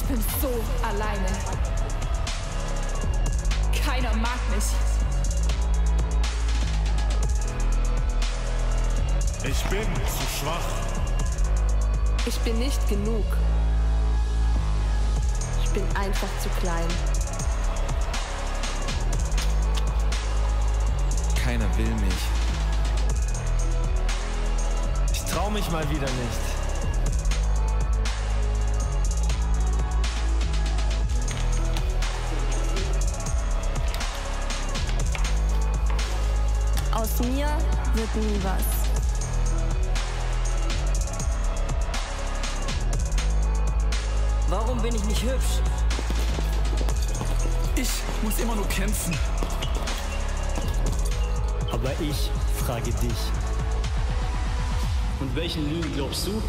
Ich bin so alleine. Keiner mag mich. Ich bin zu schwach. Ich bin nicht genug. Ich bin einfach zu klein. Keiner will mich. Ich trau mich mal wieder nicht. Aus mir wird nie was. Warum bin ich nicht hübsch? Ich muss immer nur kämpfen. Aber ich frage dich. Und welchen Lügen glaubst du?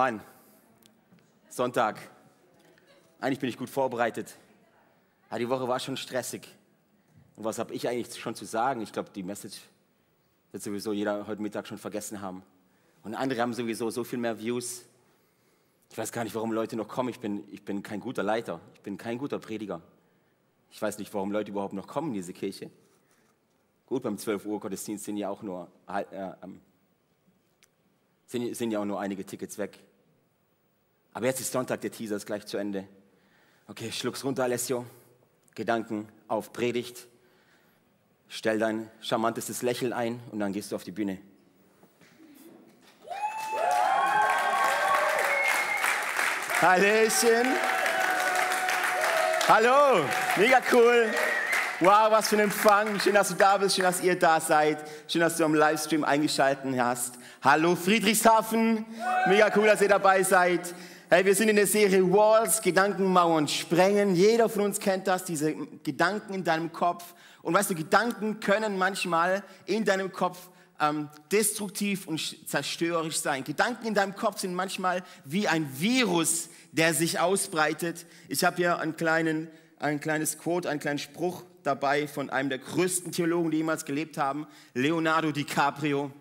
Mann, Sonntag. Eigentlich bin ich gut vorbereitet. Aber die Woche war schon stressig. Und was habe ich eigentlich schon zu sagen? Ich glaube, die Message wird sowieso jeder heute Mittag schon vergessen haben. Und andere haben sowieso so viel mehr Views. Ich weiß gar nicht, warum Leute noch kommen. Ich bin, ich bin kein guter Leiter. Ich bin kein guter Prediger. Ich weiß nicht, warum Leute überhaupt noch kommen in diese Kirche. Gut, beim 12 Uhr Gottesdienst sind ja auch nur, äh, ähm, sind, sind ja auch nur einige Tickets weg. Aber jetzt ist Sonntag, der Teaser ist gleich zu Ende. Okay, schluck's runter, Alessio. Gedanken auf Predigt. Stell dein charmantestes Lächeln ein und dann gehst du auf die Bühne. Hallöchen. Hallo, mega cool. Wow, was für ein Empfang. Schön, dass du da bist, schön, dass ihr da seid. Schön, dass du am Livestream eingeschaltet hast. Hallo Friedrichshafen. Mega cool, dass ihr dabei seid. Hey, wir sind in der Serie Walls, Gedankenmauern sprengen. Jeder von uns kennt das, diese Gedanken in deinem Kopf. Und weißt du, Gedanken können manchmal in deinem Kopf ähm, destruktiv und zerstörerisch sein. Gedanken in deinem Kopf sind manchmal wie ein Virus, der sich ausbreitet. Ich habe hier einen kleinen, ein kleines Quote, einen kleinen Spruch dabei von einem der größten Theologen, die jemals gelebt haben, Leonardo DiCaprio.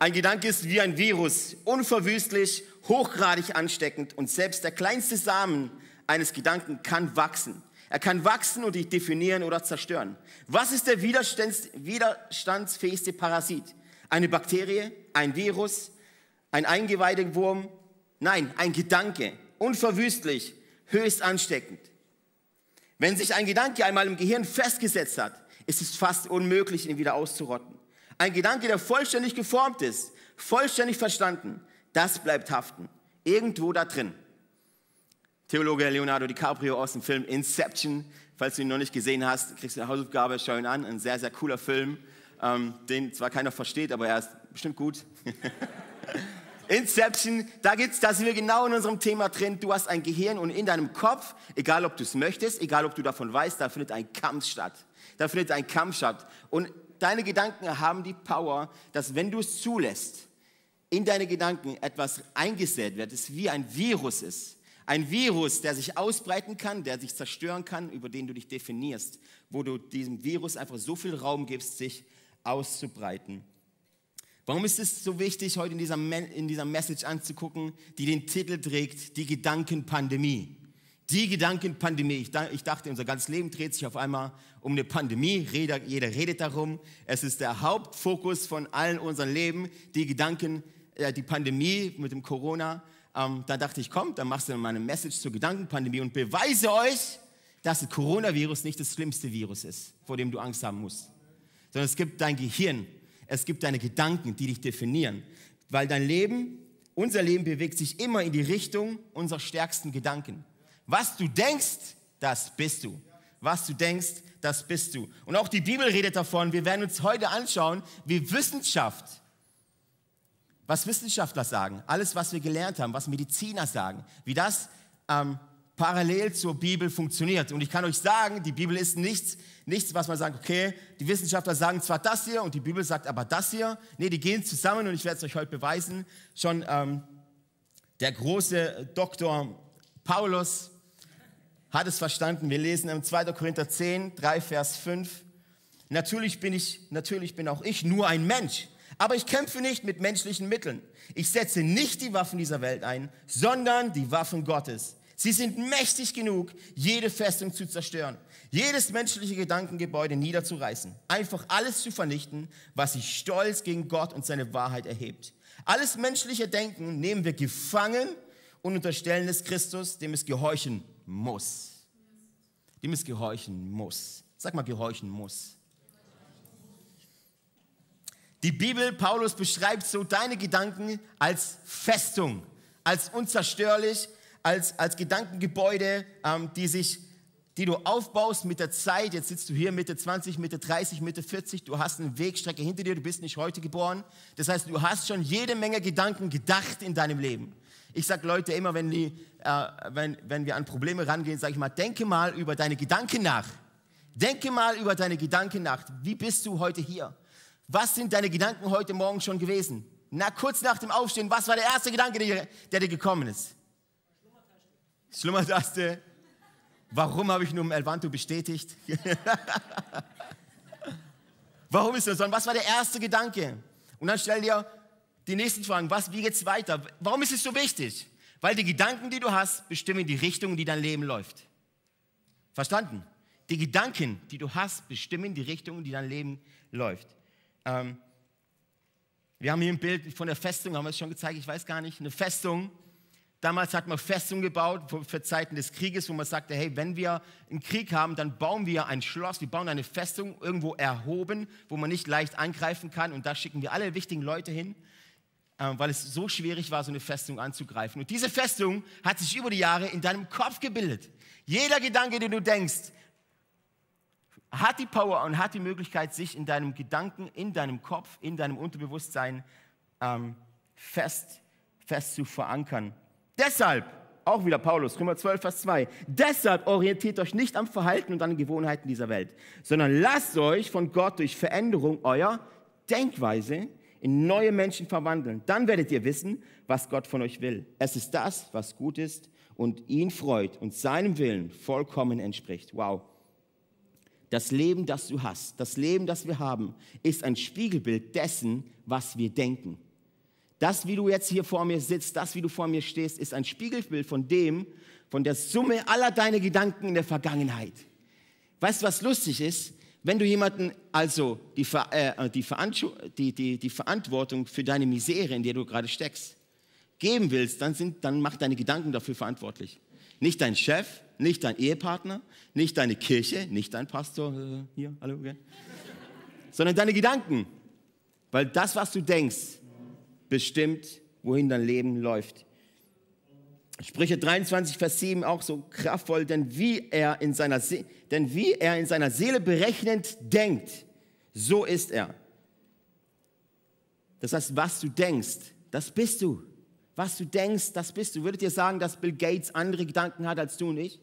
Ein Gedanke ist wie ein Virus, unverwüstlich, hochgradig ansteckend und selbst der kleinste Samen eines Gedanken kann wachsen. Er kann wachsen und dich definieren oder zerstören. Was ist der widerstands widerstandsfähigste Parasit? Eine Bakterie, ein Virus, ein Eingeweidewurm? Nein, ein Gedanke, unverwüstlich, höchst ansteckend. Wenn sich ein Gedanke einmal im Gehirn festgesetzt hat, ist es fast unmöglich, ihn wieder auszurotten. Ein Gedanke, der vollständig geformt ist, vollständig verstanden, das bleibt haften. Irgendwo da drin. Theologe Leonardo DiCaprio aus dem Film Inception. Falls du ihn noch nicht gesehen hast, kriegst du eine Hausaufgabe, schau ihn an. Ein sehr, sehr cooler Film, ähm, den zwar keiner versteht, aber er ist bestimmt gut. Inception, da gibt's, da sind wir genau in unserem Thema drin. Du hast ein Gehirn und in deinem Kopf, egal ob du es möchtest, egal ob du davon weißt, da findet ein Kampf statt. Da findet ein Kampf statt. Und deine Gedanken haben die Power, dass wenn du es zulässt, in deine Gedanken etwas eingesät wird, das wie ein Virus ist. Ein Virus, der sich ausbreiten kann, der sich zerstören kann, über den du dich definierst, wo du diesem Virus einfach so viel Raum gibst, sich auszubreiten. Warum ist es so wichtig, heute in dieser, in dieser Message anzugucken, die den Titel trägt, die Gedankenpandemie? Die Gedankenpandemie. Ich dachte, unser ganzes Leben dreht sich auf einmal um eine Pandemie. Jeder redet darum. Es ist der Hauptfokus von allen unseren Leben, die Gedanken, äh, die Pandemie mit dem Corona. Ähm, da dachte ich, komm, dann machst du mal eine Message zur Gedankenpandemie und beweise euch, dass das Coronavirus nicht das schlimmste Virus ist, vor dem du Angst haben musst. Sondern es gibt dein Gehirn, es gibt deine Gedanken, die dich definieren. Weil dein Leben, unser Leben bewegt sich immer in die Richtung unserer stärksten Gedanken. Was du denkst, das bist du. Was du denkst, das bist du. Und auch die Bibel redet davon. Wir werden uns heute anschauen, wie Wissenschaft, was Wissenschaftler sagen, alles, was wir gelernt haben, was Mediziner sagen, wie das ähm, parallel zur Bibel funktioniert. Und ich kann euch sagen, die Bibel ist nichts, nichts, was man sagt, okay, die Wissenschaftler sagen zwar das hier und die Bibel sagt aber das hier. Nee, die gehen zusammen und ich werde es euch heute beweisen. Schon ähm, der große Doktor Paulus hat es verstanden. Wir lesen im 2. Korinther 10, 3, Vers 5. Natürlich bin ich, natürlich bin auch ich nur ein Mensch. Aber ich kämpfe nicht mit menschlichen Mitteln. Ich setze nicht die Waffen dieser Welt ein, sondern die Waffen Gottes. Sie sind mächtig genug, jede Festung zu zerstören, jedes menschliche Gedankengebäude niederzureißen, einfach alles zu vernichten, was sich stolz gegen Gott und seine Wahrheit erhebt. Alles menschliche Denken nehmen wir gefangen und unterstellen es Christus, dem es gehorchen muss. Dem es gehorchen muss. Sag mal, gehorchen muss. Die Bibel, Paulus beschreibt so deine Gedanken als Festung, als unzerstörlich, als, als Gedankengebäude, ähm, die sich die du aufbaust mit der Zeit. Jetzt sitzt du hier Mitte 20, Mitte 30, Mitte 40. Du hast eine Wegstrecke hinter dir. Du bist nicht heute geboren. Das heißt, du hast schon jede Menge Gedanken gedacht in deinem Leben. Ich sage Leute immer, wenn, die, äh, wenn, wenn wir an Probleme rangehen, sage ich mal, denke mal über deine Gedanken nach. Denke mal über deine Gedanken nach. Wie bist du heute hier? Was sind deine Gedanken heute Morgen schon gewesen? Na, kurz nach dem Aufstehen, was war der erste Gedanke, der, dir gekommen ist? Schlummertaste. Warum habe ich nur im Elvanto bestätigt? Warum ist das so? Was war der erste Gedanke? Und dann stell dir die nächsten Fragen. Was, wie geht's weiter? Warum ist es so wichtig? Weil die Gedanken, die du hast, bestimmen die Richtung, die dein Leben läuft. Verstanden? Die Gedanken, die du hast, bestimmen die Richtung, die dein Leben läuft. Ähm, wir haben hier ein Bild von der Festung, haben wir es schon gezeigt, ich weiß gar nicht. Eine Festung, Damals hat man Festungen gebaut für Zeiten des Krieges, wo man sagte, hey, wenn wir einen Krieg haben, dann bauen wir ein Schloss, wir bauen eine Festung irgendwo erhoben, wo man nicht leicht angreifen kann. Und da schicken wir alle wichtigen Leute hin, äh, weil es so schwierig war, so eine Festung anzugreifen. Und diese Festung hat sich über die Jahre in deinem Kopf gebildet. Jeder Gedanke, den du denkst, hat die Power und hat die Möglichkeit, sich in deinem Gedanken, in deinem Kopf, in deinem Unterbewusstsein ähm, fest, fest zu verankern. Deshalb, auch wieder Paulus, Römer 12, Vers 2, deshalb orientiert euch nicht am Verhalten und an den Gewohnheiten dieser Welt, sondern lasst euch von Gott durch Veränderung eurer Denkweise in neue Menschen verwandeln. Dann werdet ihr wissen, was Gott von euch will. Es ist das, was gut ist und ihn freut und seinem Willen vollkommen entspricht. Wow. Das Leben, das du hast, das Leben, das wir haben, ist ein Spiegelbild dessen, was wir denken. Das, wie du jetzt hier vor mir sitzt, das, wie du vor mir stehst, ist ein Spiegelbild von dem, von der Summe aller deiner Gedanken in der Vergangenheit. Weißt du, was lustig ist? Wenn du jemanden also die, äh, die, die, die, die Verantwortung für deine Misere, in der du gerade steckst, geben willst, dann, sind, dann mach deine Gedanken dafür verantwortlich. Nicht dein Chef, nicht dein Ehepartner, nicht deine Kirche, nicht dein Pastor, äh, hier, hallo, okay. sondern deine Gedanken. Weil das, was du denkst, bestimmt, wohin dein Leben läuft. Sprüche 23, Vers 7 auch so kraftvoll, denn wie er in seiner, Se denn wie er in seiner Seele berechnend denkt, so ist er. Das heißt, was du denkst, das bist du. Was du denkst, das bist du. Würdet ihr sagen, dass Bill Gates andere Gedanken hat als du und ich?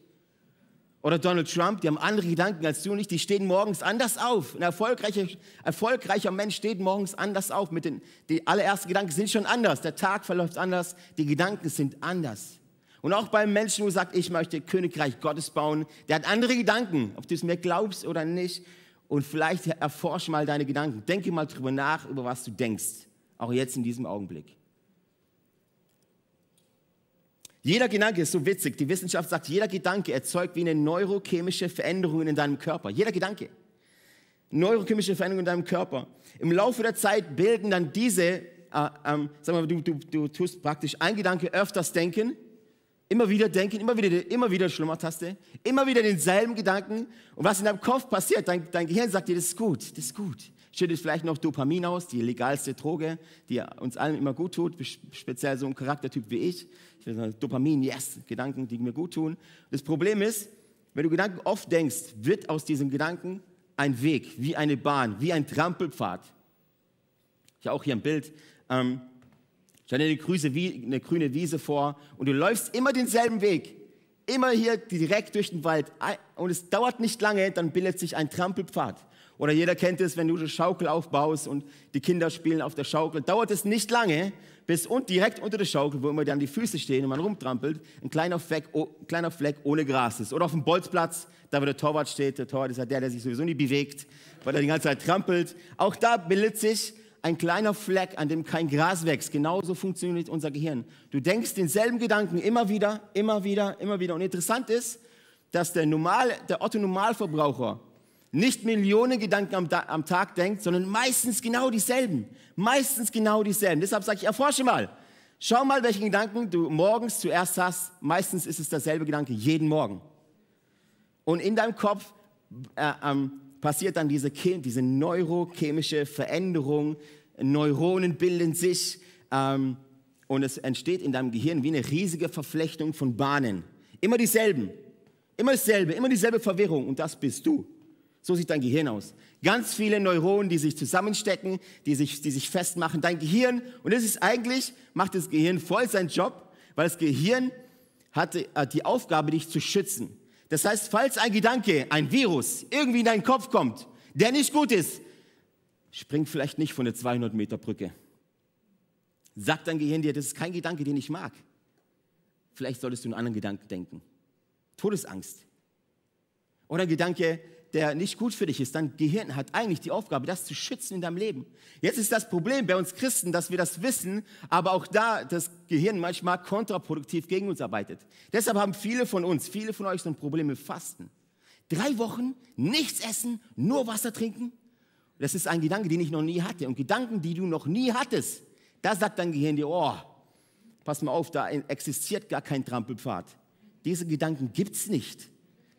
Oder Donald Trump, die haben andere Gedanken als du nicht, die stehen morgens anders auf. Ein erfolgreicher, erfolgreicher Mensch steht morgens anders auf. Mit den, die allerersten Gedanken sind schon anders. Der Tag verläuft anders, die Gedanken sind anders. Und auch beim Menschen, wo sagt, ich möchte Königreich Gottes bauen, der hat andere Gedanken, ob du es mir glaubst oder nicht. Und vielleicht erforsche mal deine Gedanken. Denke mal drüber nach, über was du denkst. Auch jetzt in diesem Augenblick. Jeder Gedanke ist so witzig. Die Wissenschaft sagt, jeder Gedanke erzeugt wie eine neurochemische Veränderung in deinem Körper. Jeder Gedanke. Neurochemische Veränderung in deinem Körper. Im Laufe der Zeit bilden dann diese, äh, ähm, sag mal, du, du, du tust praktisch ein Gedanke öfters denken, immer wieder denken, immer wieder, immer wieder Schlummertaste, immer wieder denselben Gedanken. Und was in deinem Kopf passiert, dein, dein Gehirn sagt dir, das ist gut, das ist gut schüttet vielleicht noch Dopamin aus, die legalste Droge, die uns allen immer gut tut, speziell so ein Charaktertyp wie ich. Dopamin, yes, Gedanken, die mir gut tun. Das Problem ist, wenn du Gedanken oft denkst, wird aus diesen Gedanken ein Weg, wie eine Bahn, wie ein Trampelpfad. Ich habe auch hier ein Bild. Ähm, stell dir eine, Grüße, eine grüne Wiese vor und du läufst immer denselben Weg. Immer hier direkt durch den Wald. Und es dauert nicht lange, dann bildet sich ein Trampelpfad. Oder jeder kennt es, wenn du eine Schaukel aufbaust und die Kinder spielen auf der Schaukel. Dauert es nicht lange, bis und direkt unter der Schaukel, wo immer dann die Füße stehen und man rumtrampelt, ein kleiner Fleck, oh, kleiner Fleck ohne Gras ist. Oder auf dem Bolzplatz, da wo der Torwart steht. Der Torwart ist ja der, der sich sowieso nie bewegt, weil er die ganze Zeit trampelt. Auch da bildet sich ein kleiner Fleck, an dem kein Gras wächst. Genauso funktioniert unser Gehirn. Du denkst denselben Gedanken immer wieder, immer wieder, immer wieder. Und interessant ist, dass der, Normal, der Otto-Normalverbraucher nicht Millionen Gedanken am, am, Tag denkt, sondern meistens genau dieselben. Meistens genau dieselben. Deshalb sage ich, erforsche mal. Schau mal, welche Gedanken du morgens zuerst hast. Meistens ist es derselbe Gedanke, jeden Morgen. Und in deinem Kopf äh, ähm, passiert dann diese, diese neurochemische Veränderung. Neuronen bilden sich ähm, und es entsteht in deinem Gehirn wie eine riesige Verflechtung von Bahnen. Immer dieselben. Immer dasselbe, immer dieselbe Verwirrung und das bist du. So sieht dein Gehirn aus. Ganz viele Neuronen, die sich zusammenstecken, die sich, die sich festmachen. Dein Gehirn, und das ist eigentlich, macht das Gehirn voll seinen Job, weil das Gehirn hat die Aufgabe, dich zu schützen. Das heißt, falls ein Gedanke, ein Virus irgendwie in deinen Kopf kommt, der nicht gut ist, spring vielleicht nicht von der 200 Meter Brücke. Sagt dein Gehirn dir, das ist kein Gedanke, den ich mag. Vielleicht solltest du einen anderen Gedanken denken. Todesangst. Oder ein Gedanke, der nicht gut für dich ist. Dein Gehirn hat eigentlich die Aufgabe, das zu schützen in deinem Leben. Jetzt ist das Problem bei uns Christen, dass wir das wissen, aber auch da das Gehirn manchmal kontraproduktiv gegen uns arbeitet. Deshalb haben viele von uns, viele von euch so ein Problem mit Fasten. Drei Wochen nichts essen, nur Wasser trinken. Das ist ein Gedanke, den ich noch nie hatte. Und Gedanken, die du noch nie hattest, da sagt dein Gehirn dir, oh, pass mal auf, da existiert gar kein Trampelpfad. Diese Gedanken gibt's nicht.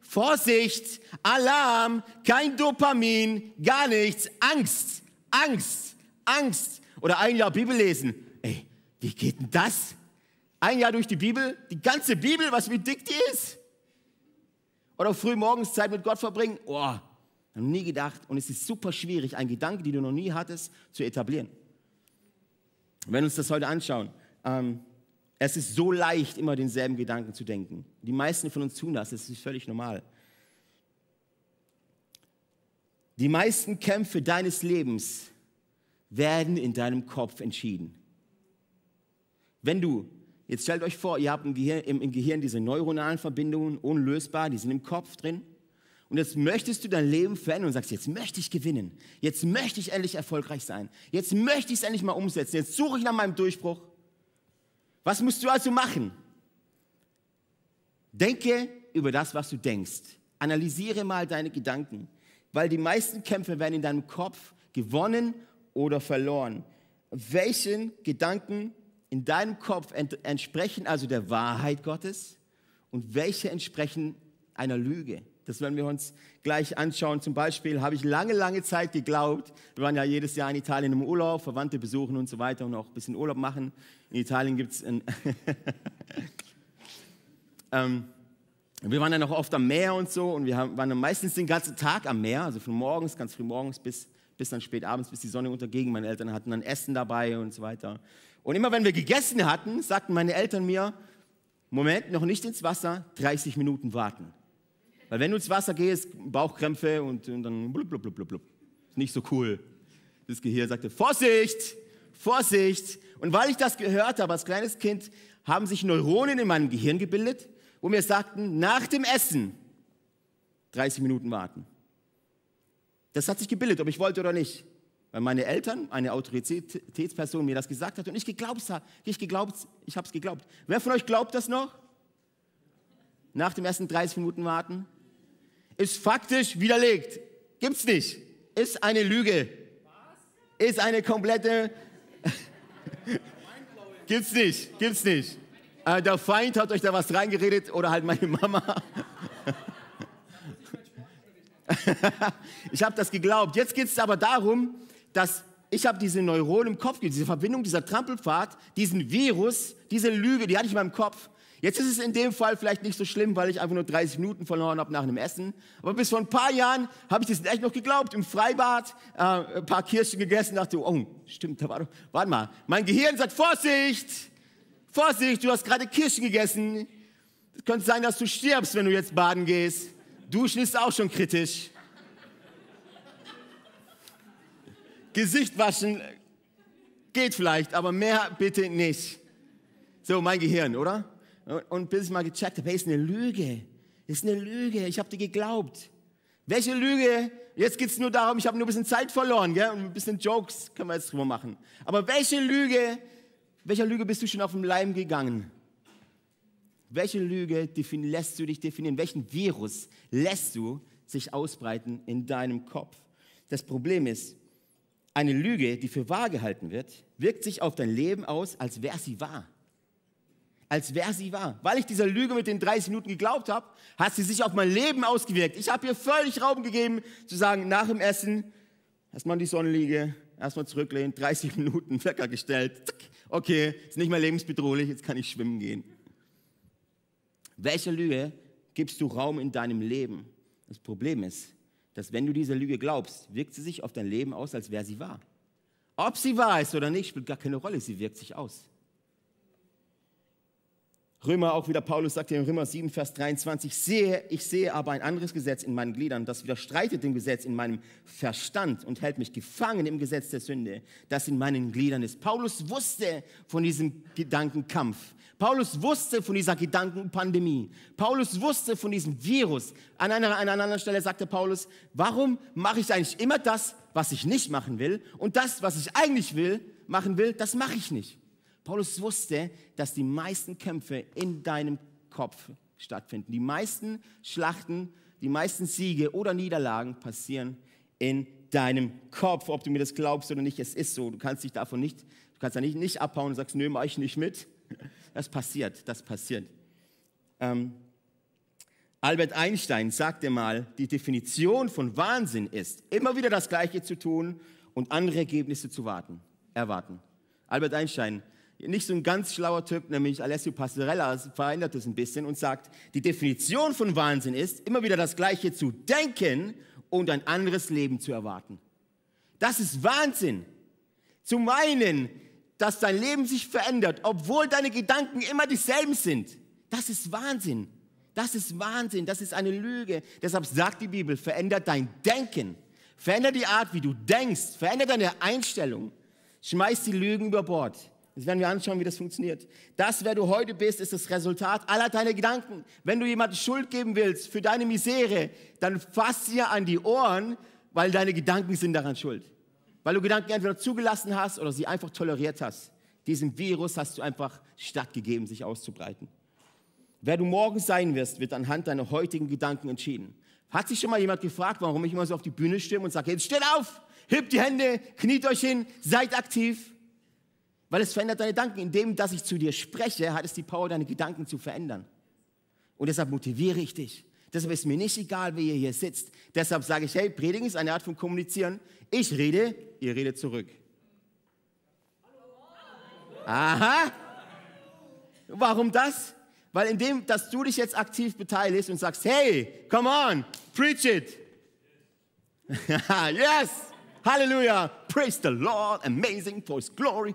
Vorsicht, Alarm, kein Dopamin, gar nichts, Angst, Angst, Angst. Oder ein Jahr Bibel lesen. Ey, wie geht denn das? Ein Jahr durch die Bibel, die ganze Bibel, was wie dick die ist. Oder früh morgens Zeit mit Gott verbringen. Oh, hab nie gedacht. Und es ist super schwierig, einen Gedanke, den du noch nie hattest, zu etablieren. Wenn wir uns das heute anschauen, ähm, es ist so leicht, immer denselben Gedanken zu denken. Die meisten von uns tun das, das ist völlig normal. Die meisten Kämpfe deines Lebens werden in deinem Kopf entschieden. Wenn du, jetzt stellt euch vor, ihr habt im Gehirn, im, im Gehirn diese neuronalen Verbindungen, unlösbar, die sind im Kopf drin. Und jetzt möchtest du dein Leben verändern und sagst, jetzt möchte ich gewinnen. Jetzt möchte ich endlich erfolgreich sein. Jetzt möchte ich es endlich mal umsetzen. Jetzt suche ich nach meinem Durchbruch. Was musst du also machen? Denke über das, was du denkst. Analysiere mal deine Gedanken, weil die meisten Kämpfe werden in deinem Kopf gewonnen oder verloren. Welchen Gedanken in deinem Kopf entsprechen also der Wahrheit Gottes und welche entsprechen einer Lüge? Das werden wir uns gleich anschauen. Zum Beispiel habe ich lange, lange Zeit geglaubt, wir waren ja jedes Jahr in Italien im Urlaub, Verwandte besuchen und so weiter und auch ein bisschen Urlaub machen. In Italien gibt es ähm, wir waren dann auch oft am Meer und so und wir waren dann meistens den ganzen Tag am Meer, also von morgens, ganz früh morgens bis, bis dann spät abends, bis die Sonne unterging. Meine Eltern hatten dann Essen dabei und so weiter. Und immer wenn wir gegessen hatten, sagten meine Eltern mir, Moment, noch nicht ins Wasser, 30 Minuten warten. Weil wenn du ins Wasser gehst, Bauchkrämpfe und, und dann blub, blub, blub, blub. Ist nicht so cool. Das Gehirn sagte, Vorsicht, Vorsicht. Und weil ich das gehört habe als kleines Kind, haben sich Neuronen in meinem Gehirn gebildet, wo mir sagten, nach dem Essen 30 Minuten warten. Das hat sich gebildet, ob ich wollte oder nicht. Weil meine Eltern, eine Autoritätsperson mir das gesagt hat und ich geglaubt habe, ich ich habe es geglaubt. Wer von euch glaubt das noch? Nach dem ersten 30 Minuten warten? Ist faktisch widerlegt. Gibt's nicht. Ist eine Lüge. Ist eine komplette. Gibt's nicht. Gibt's nicht. Äh, der Feind hat euch da was reingeredet oder halt meine Mama. ich habe das geglaubt. Jetzt geht es aber darum, dass ich habe diese Neuronen im Kopf, diese Verbindung, dieser Trampelpfad, diesen Virus, diese Lüge, die hatte ich in meinem Kopf. Jetzt ist es in dem Fall vielleicht nicht so schlimm, weil ich einfach nur 30 Minuten verloren habe nach einem Essen. Aber bis vor ein paar Jahren habe ich das echt noch geglaubt. Im Freibad äh, ein paar Kirschen gegessen, dachte, oh, stimmt, da war doch, warte mal. Mein Gehirn sagt, Vorsicht, Vorsicht, du hast gerade Kirschen gegessen. Es könnte sein, dass du stirbst, wenn du jetzt baden gehst. Duschen ist auch schon kritisch. Gesicht waschen geht vielleicht, aber mehr bitte nicht. So, mein Gehirn, oder? Und bis ich mal gecheckt habe, hey, ist eine Lüge. Ist eine Lüge. Ich habe dir geglaubt. Welche Lüge? Jetzt geht es nur darum, ich habe nur ein bisschen Zeit verloren, gell? Und ein bisschen Jokes können wir jetzt drüber machen. Aber welche Lüge, welcher Lüge bist du schon auf dem Leim gegangen? Welche Lüge lässt du dich definieren? Welchen Virus lässt du sich ausbreiten in deinem Kopf? Das Problem ist, eine Lüge, die für wahr gehalten wird, wirkt sich auf dein Leben aus, als wäre sie wahr. Als wäre sie wahr. Weil ich dieser Lüge mit den 30 Minuten geglaubt habe, hat sie sich auf mein Leben ausgewirkt. Ich habe ihr völlig Raum gegeben, zu sagen, nach dem Essen, erstmal in die Sonnenliege, erstmal zurücklehnen, 30 Minuten Wecker gestellt. Okay, ist nicht mehr lebensbedrohlich, jetzt kann ich schwimmen gehen. Welcher Lüge gibst du Raum in deinem Leben? Das Problem ist, dass wenn du dieser Lüge glaubst, wirkt sie sich auf dein Leben aus, als wäre sie wahr. Ob sie wahr ist oder nicht, spielt gar keine Rolle, sie wirkt sich aus. Römer, auch wieder Paulus sagt in Römer 7, Vers 23, sehe, ich sehe aber ein anderes Gesetz in meinen Gliedern, das widerstreitet dem Gesetz in meinem Verstand und hält mich gefangen im Gesetz der Sünde, das in meinen Gliedern ist. Paulus wusste von diesem Gedankenkampf. Paulus wusste von dieser Gedankenpandemie. Paulus wusste von diesem Virus. An einer, an einer anderen Stelle sagte Paulus, warum mache ich eigentlich immer das, was ich nicht machen will? Und das, was ich eigentlich will, machen will, das mache ich nicht. Paulus wusste, dass die meisten Kämpfe in deinem Kopf stattfinden. Die meisten Schlachten, die meisten Siege oder Niederlagen passieren in deinem Kopf. Ob du mir das glaubst oder nicht, es ist so. Du kannst dich davon nicht, du kannst da nicht, nicht abhauen und sagst, nö, mach ich nicht mit. Das passiert, das passiert. Ähm, Albert Einstein sagte mal, die Definition von Wahnsinn ist, immer wieder das Gleiche zu tun und andere Ergebnisse zu warten, erwarten. Albert Einstein, nicht so ein ganz schlauer Typ, nämlich Alessio Passerella, verändert das ein bisschen und sagt, die Definition von Wahnsinn ist, immer wieder das Gleiche zu denken und ein anderes Leben zu erwarten. Das ist Wahnsinn. Zu meinen, dass dein Leben sich verändert, obwohl deine Gedanken immer dieselben sind. Das ist Wahnsinn. Das ist Wahnsinn. Das ist eine Lüge. Deshalb sagt die Bibel, verändert dein Denken. Verändert die Art, wie du denkst. Verändert deine Einstellung. Schmeiß die Lügen über Bord. Jetzt werden wir anschauen, wie das funktioniert. Das, wer du heute bist, ist das Resultat aller deiner Gedanken. Wenn du jemandem Schuld geben willst für deine Misere, dann fass sie an die Ohren, weil deine Gedanken sind daran schuld weil du Gedanken entweder zugelassen hast oder sie einfach toleriert hast. Diesem Virus hast du einfach stattgegeben, sich auszubreiten. Wer du morgen sein wirst, wird anhand deiner heutigen Gedanken entschieden. Hat sich schon mal jemand gefragt, warum ich immer so auf die Bühne stimme und sage, jetzt steht auf, hebt die Hände, kniet euch hin, seid aktiv? Weil es verändert deine Gedanken. Indem, dass ich zu dir spreche, hat es die Power, deine Gedanken zu verändern. Und deshalb motiviere ich dich. Deshalb ist mir nicht egal, wer ihr hier sitzt. Deshalb sage ich, hey, Predigen ist eine Art von Kommunizieren. Ich rede, ihr redet zurück. Aha. Warum das? Weil indem, dass du dich jetzt aktiv beteiligst und sagst, hey, come on, preach it. yes, Halleluja, praise the Lord, amazing for His glory.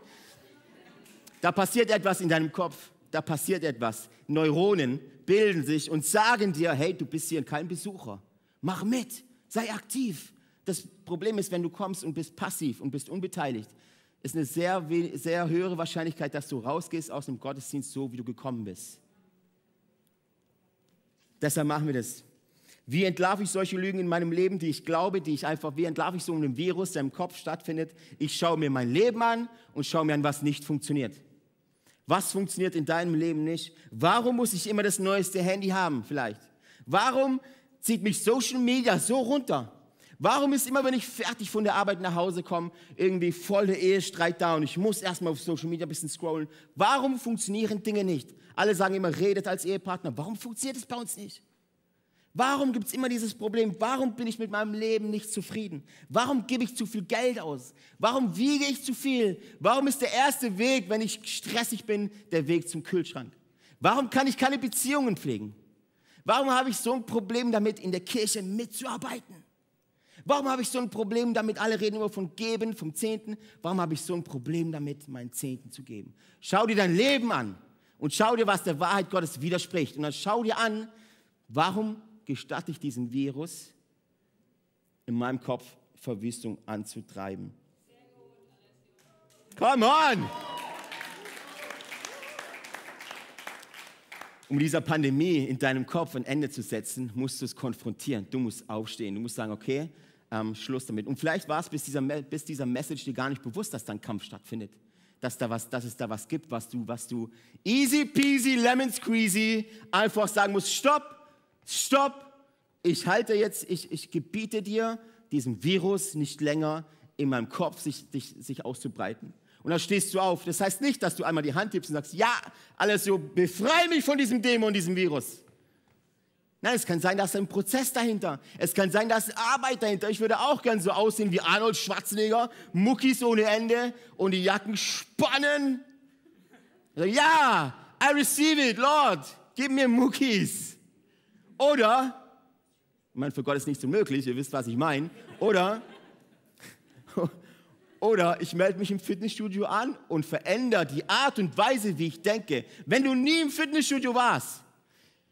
Da passiert etwas in deinem Kopf, da passiert etwas. Neuronen bilden sich und sagen dir, hey, du bist hier kein Besucher. Mach mit, sei aktiv. Das Problem ist, wenn du kommst und bist passiv und bist unbeteiligt, ist eine sehr, sehr höhere Wahrscheinlichkeit, dass du rausgehst aus dem Gottesdienst so, wie du gekommen bist. Deshalb machen wir das. Wie entlarve ich solche Lügen in meinem Leben, die ich glaube, die ich einfach, wie entlarve ich so einen Virus, der im Kopf stattfindet? Ich schaue mir mein Leben an und schaue mir an, was nicht funktioniert. Was funktioniert in deinem Leben nicht? Warum muss ich immer das neueste Handy haben vielleicht? Warum zieht mich Social Media so runter? Warum ist immer, wenn ich fertig von der Arbeit nach Hause komme, irgendwie voll der Ehestreit da und ich muss erstmal auf Social Media ein bisschen scrollen? Warum funktionieren Dinge nicht? Alle sagen immer, redet als Ehepartner. Warum funktioniert es bei uns nicht? Warum gibt es immer dieses Problem? Warum bin ich mit meinem Leben nicht zufrieden? Warum gebe ich zu viel Geld aus? Warum wiege ich zu viel? Warum ist der erste Weg, wenn ich stressig bin, der Weg zum Kühlschrank? Warum kann ich keine Beziehungen pflegen? Warum habe ich so ein Problem damit, in der Kirche mitzuarbeiten? Warum habe ich so ein Problem damit? Alle reden immer von Geben, vom Zehnten. Warum habe ich so ein Problem damit, meinen Zehnten zu geben? Schau dir dein Leben an und schau dir, was der Wahrheit Gottes widerspricht. Und dann schau dir an, warum gestatte ich diesem Virus in meinem Kopf Verwüstung anzutreiben. Come on! Um dieser Pandemie in deinem Kopf ein Ende zu setzen, musst du es konfrontieren. Du musst aufstehen. Du musst sagen, okay, ähm, Schluss damit. Und vielleicht war es bis dieser, bis dieser Message dir gar nicht bewusst, dass da ein Kampf stattfindet. Dass, da was, dass es da was gibt, was du, was du easy peasy, lemon squeezy einfach sagen musst, stopp, stopp, ich halte jetzt, ich, ich gebiete dir, diesem Virus nicht länger in meinem Kopf sich, sich, sich auszubreiten. Und dann stehst du auf. Das heißt nicht, dass du einmal die Hand tippst und sagst, ja, alles so, befreie mich von diesem Dämon, diesem Virus. Nein, es kann sein, dass ein Prozess dahinter. Es kann sein, dass Arbeit dahinter. Ich würde auch gern so aussehen wie Arnold Schwarzenegger, Muckis ohne Ende und die Jacken spannen. Ja, I receive it, Lord, gib mir Muckis. Oder ich meine, für Gott ist nichts unmöglich, ihr wisst, was ich meine. Oder, oder ich melde mich im Fitnessstudio an und verändere die Art und Weise, wie ich denke. Wenn du nie im Fitnessstudio warst,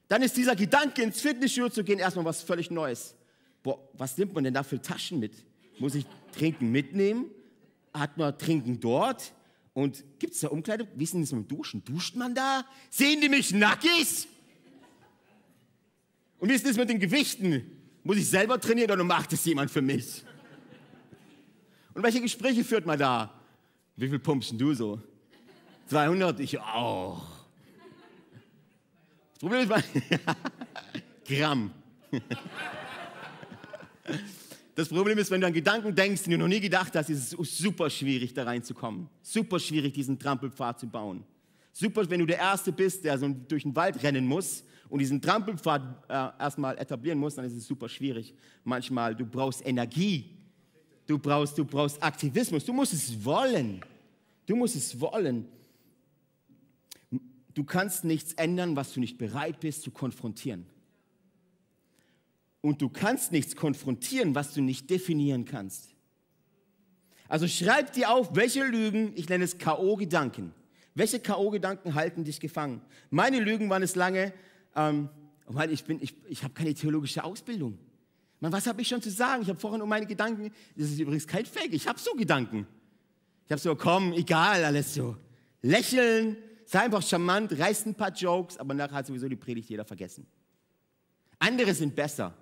dann ist dieser Gedanke, ins Fitnessstudio zu gehen, erstmal was völlig Neues. Boah, was nimmt man denn da für Taschen mit? Muss ich Trinken mitnehmen? Hat man Trinken dort? Und gibt es da Umkleidung? Wie ist denn das mit dem Duschen? Duscht man da? Sehen die mich nackig? Und wie ist das mit den Gewichten? Muss ich selber trainieren oder macht es jemand für mich? Und welche Gespräche führt man da? Wie viel pumpst du so? 200? Ich auch. Das Problem ist, Gramm. Das Problem ist, wenn du an Gedanken denkst, die du noch nie gedacht hast, ist es super schwierig, da reinzukommen. Super schwierig, diesen Trampelpfad zu bauen. Super, wenn du der Erste bist, der so durch den Wald rennen muss und diesen Trampelpfad äh, erstmal etablieren muss, dann ist es super schwierig. Manchmal, du brauchst Energie, du brauchst, du brauchst Aktivismus, du musst es wollen. Du musst es wollen. Du kannst nichts ändern, was du nicht bereit bist zu konfrontieren. Und du kannst nichts konfrontieren, was du nicht definieren kannst. Also schreib dir auf, welche Lügen, ich nenne es K.O.-Gedanken, welche K.O.-Gedanken halten dich gefangen? Meine Lügen waren es lange, ähm, weil ich, bin, ich, ich habe keine theologische Ausbildung. Man, was habe ich schon zu sagen? Ich habe vorhin um meine Gedanken, das ist übrigens kein Fake, ich habe so Gedanken. Ich habe so, komm, egal, alles so. Lächeln, sei einfach charmant, reißt ein paar Jokes, aber nachher hat sowieso die Predigt jeder vergessen. Andere sind besser.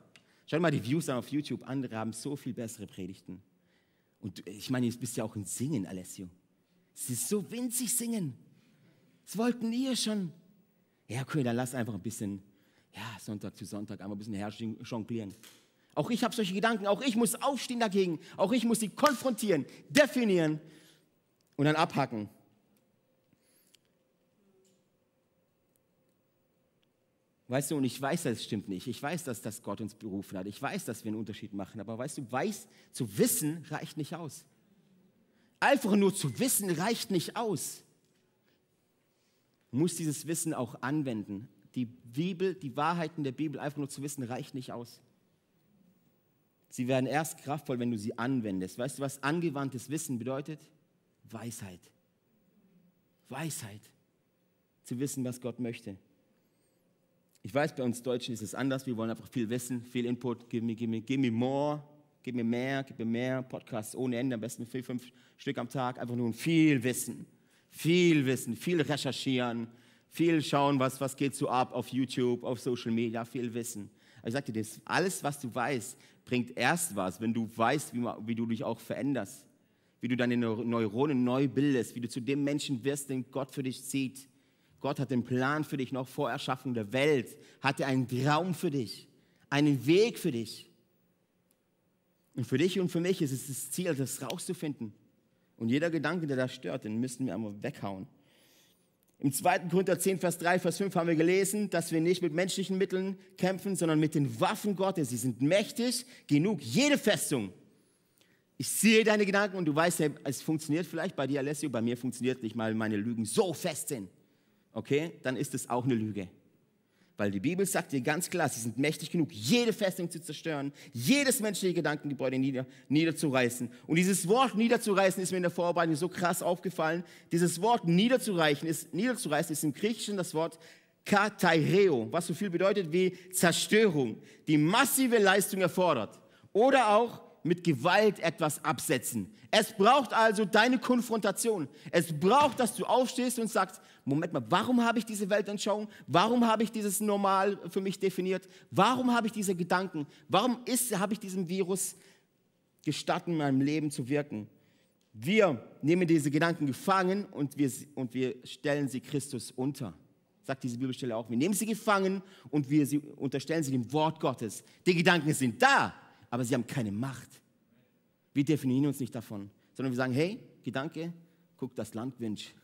Schau mal die Views an auf YouTube, andere haben so viel bessere Predigten. Und ich meine, jetzt bist ja auch ein Singen, Alessio. Es ist so winzig singen. Das wollten ihr schon. Ja, okay, dann lass einfach ein bisschen, ja, Sonntag zu Sonntag einmal ein bisschen her jonglieren. Auch ich habe solche Gedanken, auch ich muss aufstehen dagegen, auch ich muss sie konfrontieren, definieren und dann abhacken. Weißt du, und ich weiß, das stimmt nicht. Ich weiß, dass das Gott uns berufen hat. Ich weiß, dass wir einen Unterschied machen. Aber weißt du, weiß, zu wissen reicht nicht aus. Einfach nur zu wissen reicht nicht aus. Du musst dieses Wissen auch anwenden. Die Bibel, die Wahrheiten der Bibel einfach nur zu wissen reicht nicht aus. Sie werden erst kraftvoll, wenn du sie anwendest. Weißt du, was angewandtes Wissen bedeutet? Weisheit. Weisheit. Zu wissen, was Gott möchte. Ich weiß, bei uns Deutschen ist es anders. Wir wollen einfach viel wissen, viel Input. Give me, give me, give me more. Gib mir mehr, gib mir mehr. Podcasts ohne Ende, am besten vier, fünf Stück am Tag. Einfach nur viel Wissen. Viel Wissen, viel recherchieren, viel schauen, was, was geht so ab auf YouTube, auf Social Media, viel Wissen. Aber ich sage dir, das, alles, was du weißt, bringt erst was, wenn du weißt, wie, wie du dich auch veränderst. Wie du deine Neuronen neu bildest, wie du zu dem Menschen wirst, den Gott für dich sieht. Gott hat den Plan für dich noch vor Erschaffung der Welt, hatte einen Traum für dich, einen Weg für dich. Und für dich und für mich ist es das Ziel, das rauszufinden. Und jeder Gedanke, der da stört, den müssen wir einmal weghauen. Im 2. Korinther 10, Vers 3, Vers 5 haben wir gelesen, dass wir nicht mit menschlichen Mitteln kämpfen, sondern mit den Waffen Gottes. Sie sind mächtig genug, jede Festung. Ich sehe deine Gedanken und du weißt, es funktioniert vielleicht bei dir, Alessio, bei mir funktioniert nicht mal, meine Lügen so fest sind. Okay, dann ist es auch eine Lüge. Weil die Bibel sagt dir ganz klar, sie sind mächtig genug, jede Festung zu zerstören, jedes menschliche Gedankengebäude nieder, niederzureißen. Und dieses Wort niederzureißen ist mir in der Vorarbeitung so krass aufgefallen. Dieses Wort niederzureichen ist, niederzureißen ist im Griechischen das Wort kataireo, was so viel bedeutet wie Zerstörung, die massive Leistung erfordert. Oder auch mit Gewalt etwas absetzen. Es braucht also deine Konfrontation. Es braucht, dass du aufstehst und sagst, Moment mal, warum habe ich diese Weltanschauung? Warum habe ich dieses Normal für mich definiert? Warum habe ich diese Gedanken? Warum ist, habe ich diesem Virus gestatten, in meinem Leben zu wirken? Wir nehmen diese Gedanken gefangen und wir, und wir stellen sie Christus unter. Sagt diese Bibelstelle auch. Wir nehmen sie gefangen und wir sie, unterstellen sie dem Wort Gottes. Die Gedanken sind da, aber sie haben keine Macht. Wir definieren uns nicht davon, sondern wir sagen, hey, Gedanke, guck das Landwinsch.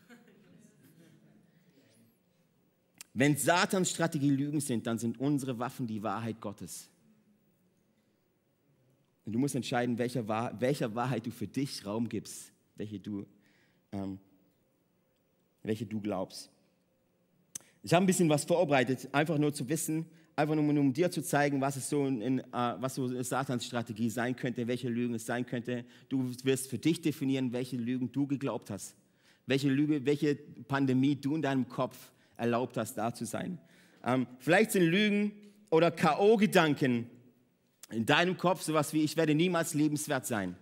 Wenn Satans Strategie Lügen sind, dann sind unsere Waffen die Wahrheit Gottes. Und du musst entscheiden, welcher, Wahr welcher Wahrheit du für dich Raum gibst, welche du, ähm, welche du glaubst. Ich habe ein bisschen was vorbereitet, einfach nur zu wissen, einfach nur um dir zu zeigen, was, es so, in, uh, was so Satans Strategie sein könnte, welche Lügen es sein könnte. Du wirst für dich definieren, welche Lügen du geglaubt hast, welche Lüge, welche Pandemie du in deinem Kopf erlaubt hast, da zu sein. Ähm, vielleicht sind Lügen oder K.O.-Gedanken in deinem Kopf sowas wie, ich werde niemals lebenswert sein.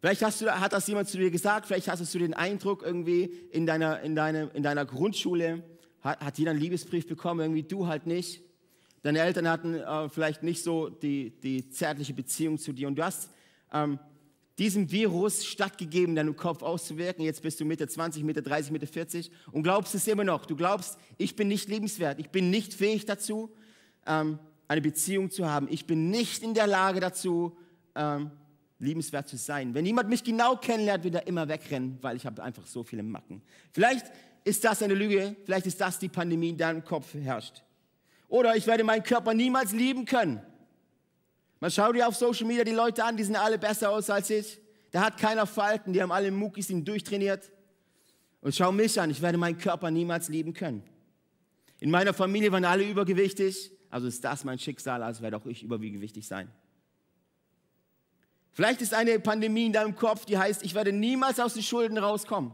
Vielleicht hast du, hat das jemand zu dir gesagt, vielleicht hast du den Eindruck irgendwie in deiner, in deiner, in deiner Grundschule, hat, hat jeder einen Liebesbrief bekommen, irgendwie du halt nicht. Deine Eltern hatten äh, vielleicht nicht so die, die zärtliche Beziehung zu dir und du hast ähm, diesem Virus stattgegeben, in deinem Kopf auszuwirken. Jetzt bist du Mitte 20, Mitte 30, Mitte 40 und glaubst es immer noch. Du glaubst, ich bin nicht lebenswert, ich bin nicht fähig dazu, ähm, eine Beziehung zu haben. Ich bin nicht in der Lage dazu, ähm, liebenswert zu sein. Wenn jemand mich genau kennenlernt, wird er immer wegrennen, weil ich habe einfach so viele Macken. Vielleicht ist das eine Lüge, vielleicht ist das die Pandemie, die in deinem Kopf herrscht. Oder ich werde meinen Körper niemals lieben können. Man schaut dir auf Social Media die Leute an, die sehen alle besser aus als ich. Da hat keiner Falten, die haben alle Muckis, sind durchtrainiert. Und schau mich an, ich werde meinen Körper niemals lieben können. In meiner Familie waren alle übergewichtig, also ist das mein Schicksal, also werde auch ich übergewichtig sein. Vielleicht ist eine Pandemie in deinem Kopf, die heißt, ich werde niemals aus den Schulden rauskommen.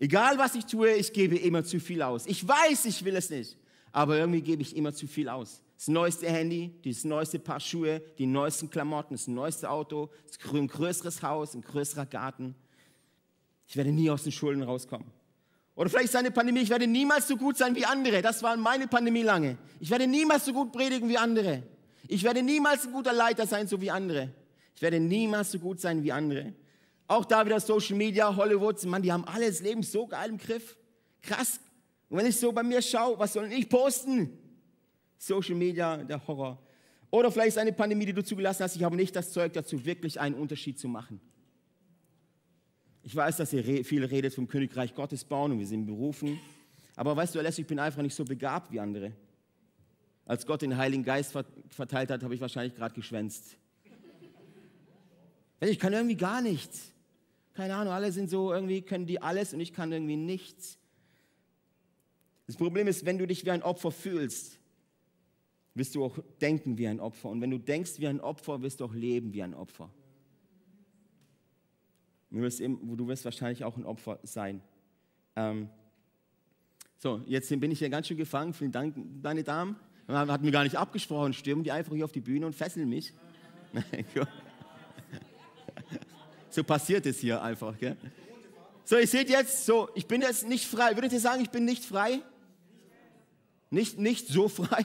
Egal was ich tue, ich gebe immer zu viel aus. Ich weiß, ich will es nicht, aber irgendwie gebe ich immer zu viel aus. Das neueste Handy, das neueste Paar Schuhe, die neuesten Klamotten, das neueste Auto, ein größeres Haus, ein größerer Garten. Ich werde nie aus den Schulden rauskommen. Oder vielleicht ist eine Pandemie, ich werde niemals so gut sein wie andere. Das war meine Pandemie lange. Ich werde niemals so gut predigen wie andere. Ich werde niemals ein guter Leiter sein, so wie andere. Ich werde niemals so gut sein wie andere. Auch da wieder Social Media, Hollywood, Mann, die haben alles Leben so geil im Griff. Krass. Und wenn ich so bei mir schaue, was soll ich posten? Social Media, der Horror. Oder vielleicht ist eine Pandemie, die du zugelassen hast. Ich habe nicht das Zeug dazu, wirklich einen Unterschied zu machen. Ich weiß, dass ihr viel redet vom Königreich Gottes bauen und wir sind berufen. Aber weißt du, Alessio, ich bin einfach nicht so begabt wie andere. Als Gott den Heiligen Geist verteilt hat, habe ich wahrscheinlich gerade geschwänzt. Ich kann irgendwie gar nichts. Keine Ahnung, alle sind so, irgendwie können die alles und ich kann irgendwie nichts. Das Problem ist, wenn du dich wie ein Opfer fühlst, wirst du auch denken wie ein Opfer. Und wenn du denkst wie ein Opfer, wirst du auch leben wie ein Opfer. Du wirst, eben, du wirst wahrscheinlich auch ein Opfer sein. Ähm so, jetzt bin ich hier ganz schön gefangen. Vielen Dank, meine Damen. Hat mir gar nicht abgesprochen, stürmen die einfach hier auf die Bühne und fesseln mich. so passiert es hier einfach. Gell? So, ihr seht jetzt, so, ich bin jetzt nicht frei. Würdet ihr sagen, ich bin nicht frei? Nicht, nicht so frei?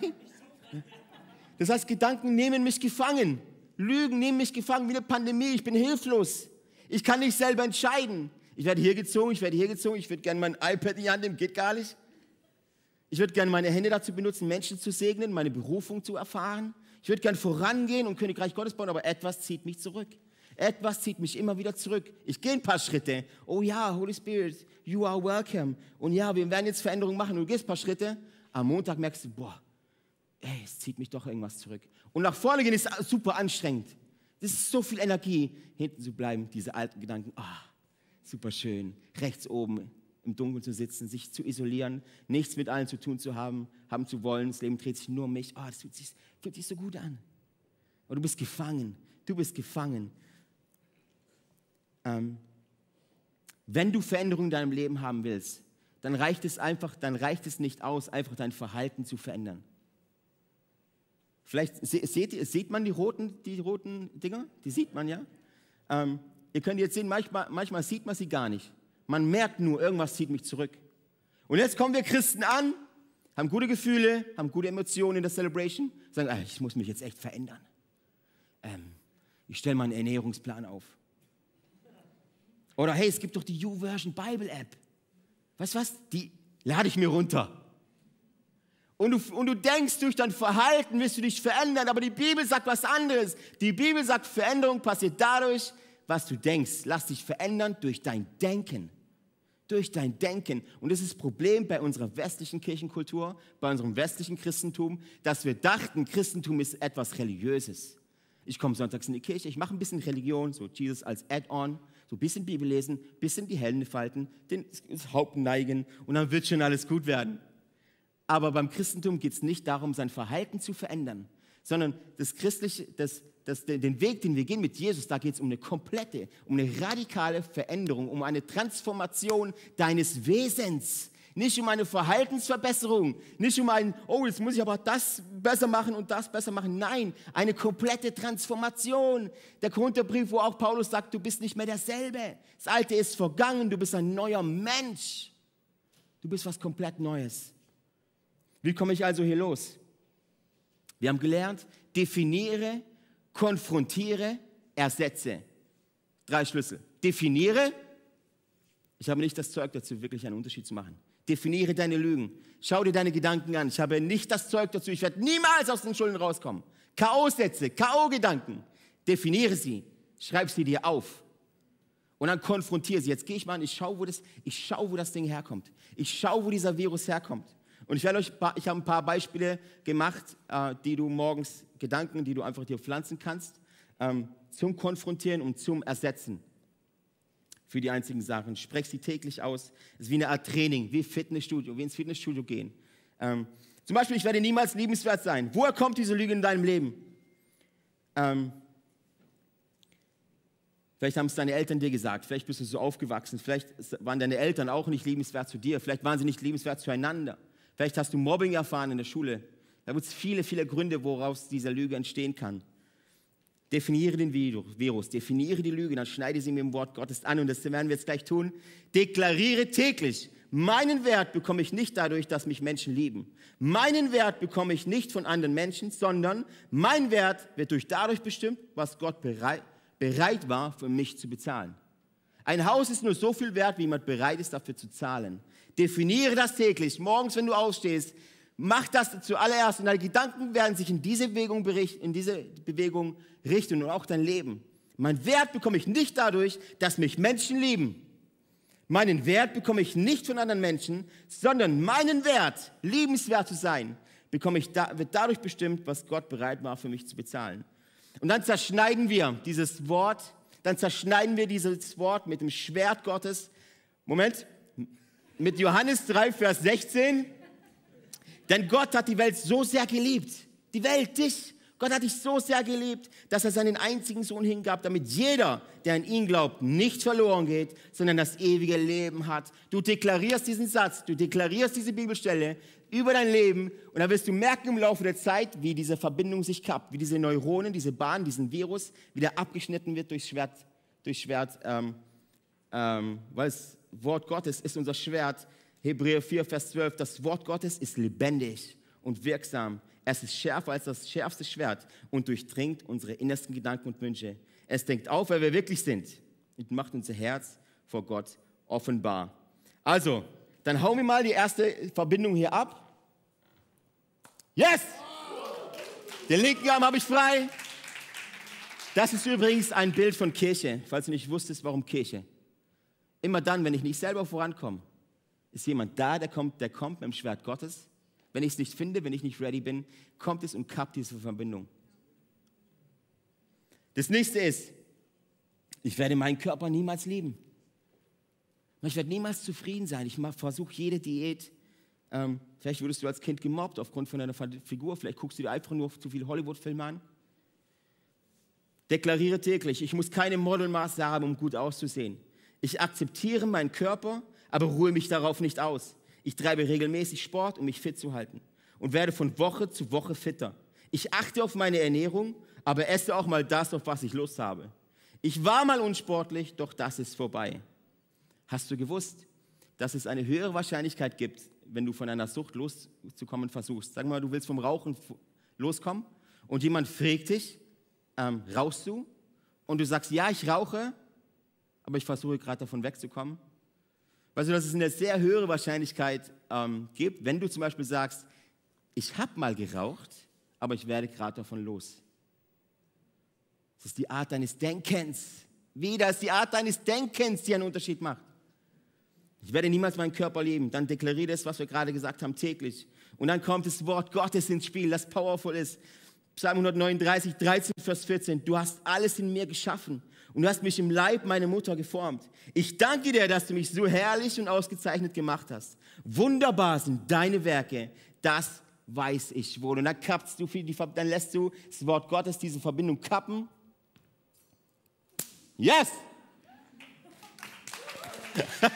Das heißt, Gedanken nehmen mich gefangen. Lügen nehmen mich gefangen wie eine Pandemie. Ich bin hilflos. Ich kann nicht selber entscheiden. Ich werde hier gezogen, ich werde hier gezogen. Ich würde gerne mein iPad in die Hand nehmen, geht gar nicht. Ich würde gerne meine Hände dazu benutzen, Menschen zu segnen, meine Berufung zu erfahren. Ich würde gerne vorangehen und Königreich Gottes bauen, aber etwas zieht mich zurück. Etwas zieht mich immer wieder zurück. Ich gehe ein paar Schritte. Oh ja, Holy Spirit, you are welcome. Und ja, wir werden jetzt Veränderungen machen. Du gehst ein paar Schritte. Am Montag merkst du, boah, ey, es zieht mich doch irgendwas zurück. Und nach vorne gehen ist super anstrengend. Das ist so viel Energie, hinten zu bleiben, diese alten Gedanken. Ah, super schön. Rechts oben im Dunkeln zu sitzen, sich zu isolieren, nichts mit allen zu tun zu haben, haben zu wollen. Das Leben dreht sich nur um mich. Oh, das fühlt sich, fühlt sich so gut an. Und du bist gefangen. Du bist gefangen. Ähm, wenn du Veränderungen in deinem Leben haben willst, dann reicht es einfach, dann reicht es nicht aus, einfach dein Verhalten zu verändern. Vielleicht se- seht, sieht man die roten, die roten Dinger? Die sieht man ja. Ähm, ihr könnt jetzt sehen, manchmal, manchmal sieht man sie gar nicht. Man merkt nur, irgendwas zieht mich zurück. Und jetzt kommen wir Christen an, haben gute Gefühle, haben gute Emotionen in der Celebration, sagen, ah, ich muss mich jetzt echt verändern. Ähm, ich stelle mal einen Ernährungsplan auf. Oder hey, es gibt doch die YouVersion Bible App. Weißt du was? Die lade ich mir runter. Und du, und du denkst, durch dein Verhalten wirst du dich verändern, aber die Bibel sagt was anderes. Die Bibel sagt, Veränderung passiert dadurch, was du denkst. Lass dich verändern durch dein Denken. Durch dein Denken. Und das ist das Problem bei unserer westlichen Kirchenkultur, bei unserem westlichen Christentum, dass wir dachten, Christentum ist etwas Religiöses. Ich komme sonntags in die Kirche, ich mache ein bisschen Religion, so Jesus als Add-on, so ein bisschen Bibel lesen, ein bisschen die Hände falten, das Haupt neigen und dann wird schon alles gut werden. Aber beim Christentum geht es nicht darum, sein Verhalten zu verändern, sondern das christliche, das, das, den Weg, den wir gehen mit Jesus, da geht es um eine komplette, um eine radikale Veränderung, um eine Transformation deines Wesens. Nicht um eine Verhaltensverbesserung, nicht um ein, oh, jetzt muss ich aber das besser machen und das besser machen. Nein, eine komplette Transformation. Der Korintherbrief, wo auch Paulus sagt, du bist nicht mehr derselbe. Das Alte ist vergangen, du bist ein neuer Mensch. Du bist was komplett Neues. Wie komme ich also hier los? Wir haben gelernt, definiere, konfrontiere, ersetze. Drei Schlüssel. Definiere. Ich habe nicht das Zeug dazu, wirklich einen Unterschied zu machen. Definiere deine Lügen. Schau dir deine Gedanken an. Ich habe nicht das Zeug dazu. Ich werde niemals aus den Schulden rauskommen. K.O.-Sätze, K.O.-Gedanken. Definiere sie. Schreib sie dir auf. Und dann konfrontiere sie. Jetzt gehe ich mal an, ich schaue, wo das, ich schaue, wo das Ding herkommt. Ich schaue, wo dieser Virus herkommt. Und ich werde euch, ich habe ein paar Beispiele gemacht, äh, die du morgens, Gedanken, die du einfach dir pflanzen kannst, ähm, zum Konfrontieren und zum Ersetzen für die einzigen Sachen. Sprech sie täglich aus. Es ist wie eine Art Training, wie Fitnessstudio, wie ins Fitnessstudio gehen. Ähm, zum Beispiel, ich werde niemals liebenswert sein. Woher kommt diese Lüge in deinem Leben? Ähm, vielleicht haben es deine Eltern dir gesagt, vielleicht bist du so aufgewachsen, vielleicht waren deine Eltern auch nicht liebenswert zu dir, vielleicht waren sie nicht liebenswert zueinander. Vielleicht hast du Mobbing erfahren in der Schule. Da gibt es viele, viele Gründe, woraus diese Lüge entstehen kann. Definiere den Virus, definiere die Lüge, dann schneide sie mit dem Wort Gottes an und das werden wir jetzt gleich tun. Deklariere täglich, meinen Wert bekomme ich nicht dadurch, dass mich Menschen lieben. Meinen Wert bekomme ich nicht von anderen Menschen, sondern mein Wert wird durch dadurch bestimmt, was Gott bereit, bereit war, für mich zu bezahlen. Ein Haus ist nur so viel wert, wie jemand bereit ist, dafür zu zahlen. Definiere das täglich. Morgens, wenn du aufstehst, mach das zuallererst und deine Gedanken werden sich in diese Bewegung, berichten, in diese Bewegung richten und auch dein Leben. Mein Wert bekomme ich nicht dadurch, dass mich Menschen lieben. Meinen Wert bekomme ich nicht von anderen Menschen, sondern meinen Wert, liebenswert zu sein, bekomme ich da, wird dadurch bestimmt, was Gott bereit war, für mich zu bezahlen. Und dann zerschneiden wir dieses Wort, dann zerschneiden wir dieses Wort mit dem Schwert Gottes. Moment, mit Johannes 3, Vers 16. Denn Gott hat die Welt so sehr geliebt. Die Welt, dich. Gott hat dich so sehr geliebt, dass er seinen einzigen Sohn hingab, damit jeder, der an ihn glaubt, nicht verloren geht, sondern das ewige Leben hat. Du deklarierst diesen Satz, du deklarierst diese Bibelstelle über dein Leben und dann wirst du merken im Laufe der Zeit, wie diese Verbindung sich kappt, wie diese Neuronen, diese Bahn, diesen Virus wieder abgeschnitten wird durch Schwert, durch Schwert, ähm, ähm, weil das Wort Gottes ist unser Schwert. Hebräer 4, Vers 12, das Wort Gottes ist lebendig und wirksam. Es ist schärfer als das schärfste Schwert und durchdringt unsere innersten Gedanken und Wünsche. Es denkt auf, wer wir wirklich sind und macht unser Herz vor Gott offenbar. Also, dann hauen wir mal die erste Verbindung hier ab. Yes! Den linken Arm habe ich frei. Das ist übrigens ein Bild von Kirche, falls du nicht wusstest, warum Kirche. Immer dann, wenn ich nicht selber vorankomme, ist jemand da, der kommt, der kommt mit dem Schwert Gottes. Wenn ich es nicht finde, wenn ich nicht ready bin, kommt es und kappt diese Verbindung. Das nächste ist, ich werde meinen Körper niemals lieben. Ich werde niemals zufrieden sein. Ich versuche jede Diät. Ähm, vielleicht wurdest du als Kind gemobbt aufgrund von deiner Figur. Vielleicht guckst du dir einfach nur zu viele Hollywood-Filme an. Deklariere täglich, ich muss keine Modelmaße haben, um gut auszusehen. Ich akzeptiere meinen Körper, aber ruhe mich darauf nicht aus. Ich treibe regelmäßig Sport, um mich fit zu halten und werde von Woche zu Woche fitter. Ich achte auf meine Ernährung, aber esse auch mal das, auf was ich Lust habe. Ich war mal unsportlich, doch das ist vorbei. Hast du gewusst, dass es eine höhere Wahrscheinlichkeit gibt, wenn du von einer Sucht loszukommen versuchst? Sag mal, du willst vom Rauchen loskommen und jemand fragt dich, ähm, rauchst du? Und du sagst, ja, ich rauche, aber ich versuche gerade davon wegzukommen. Weißt du, dass es eine sehr höhere Wahrscheinlichkeit ähm, gibt, wenn du zum Beispiel sagst, ich habe mal geraucht, aber ich werde gerade davon los. Das ist die Art deines Denkens. Wieder ist die Art deines Denkens, die einen Unterschied macht. Ich werde niemals meinen Körper lieben. Dann deklariere das, was wir gerade gesagt haben, täglich. Und dann kommt das Wort Gottes ins Spiel, das powerful ist. Psalm 139, 13, Vers 14. Du hast alles in mir geschaffen und du hast mich im Leib meiner Mutter geformt. Ich danke dir, dass du mich so herrlich und ausgezeichnet gemacht hast. Wunderbar sind deine Werke. Das weiß ich wohl. Und dann kappst du, die, dann lässt du das Wort Gottes diese Verbindung kappen. Yes!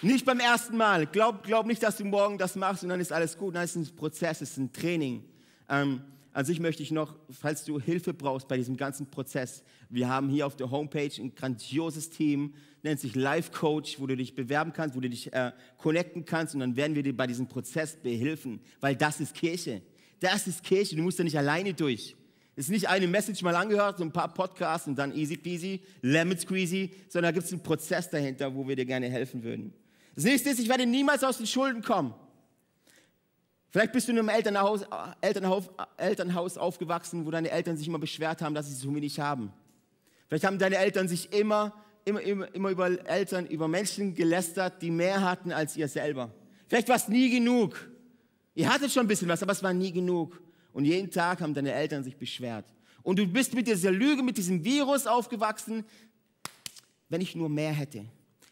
nicht beim ersten Mal. Glaub, glaub nicht, dass du morgen das machst und dann ist alles gut. Nein, es ist ein Prozess, es ist ein Training. Ähm, an sich möchte ich noch, falls du Hilfe brauchst bei diesem ganzen Prozess, wir haben hier auf der Homepage ein grandioses Team, nennt sich Life Coach, wo du dich bewerben kannst, wo du dich äh, connecten kannst und dann werden wir dir bei diesem Prozess behilfen, weil das ist Kirche. Das ist Kirche, du musst da nicht alleine durch. Es ist nicht eine Message mal angehört, so ein paar Podcasts und dann easy peasy, lemon squeezy, sondern da gibt es einen Prozess dahinter, wo wir dir gerne helfen würden. Das nächste ist, ich werde niemals aus den Schulden kommen. Vielleicht bist du in einem Elternhaus, Elternhaus, Elternhaus aufgewachsen, wo deine Eltern sich immer beschwert haben, dass sie so wenig haben. Vielleicht haben deine Eltern sich immer, immer, immer, immer über Eltern, über Menschen gelästert, die mehr hatten als ihr selber. Vielleicht war es nie genug. Ihr hattet schon ein bisschen was, aber es war nie genug. Und jeden Tag haben deine Eltern sich beschwert. Und du bist mit dieser Lüge, mit diesem Virus aufgewachsen. Wenn ich nur mehr hätte,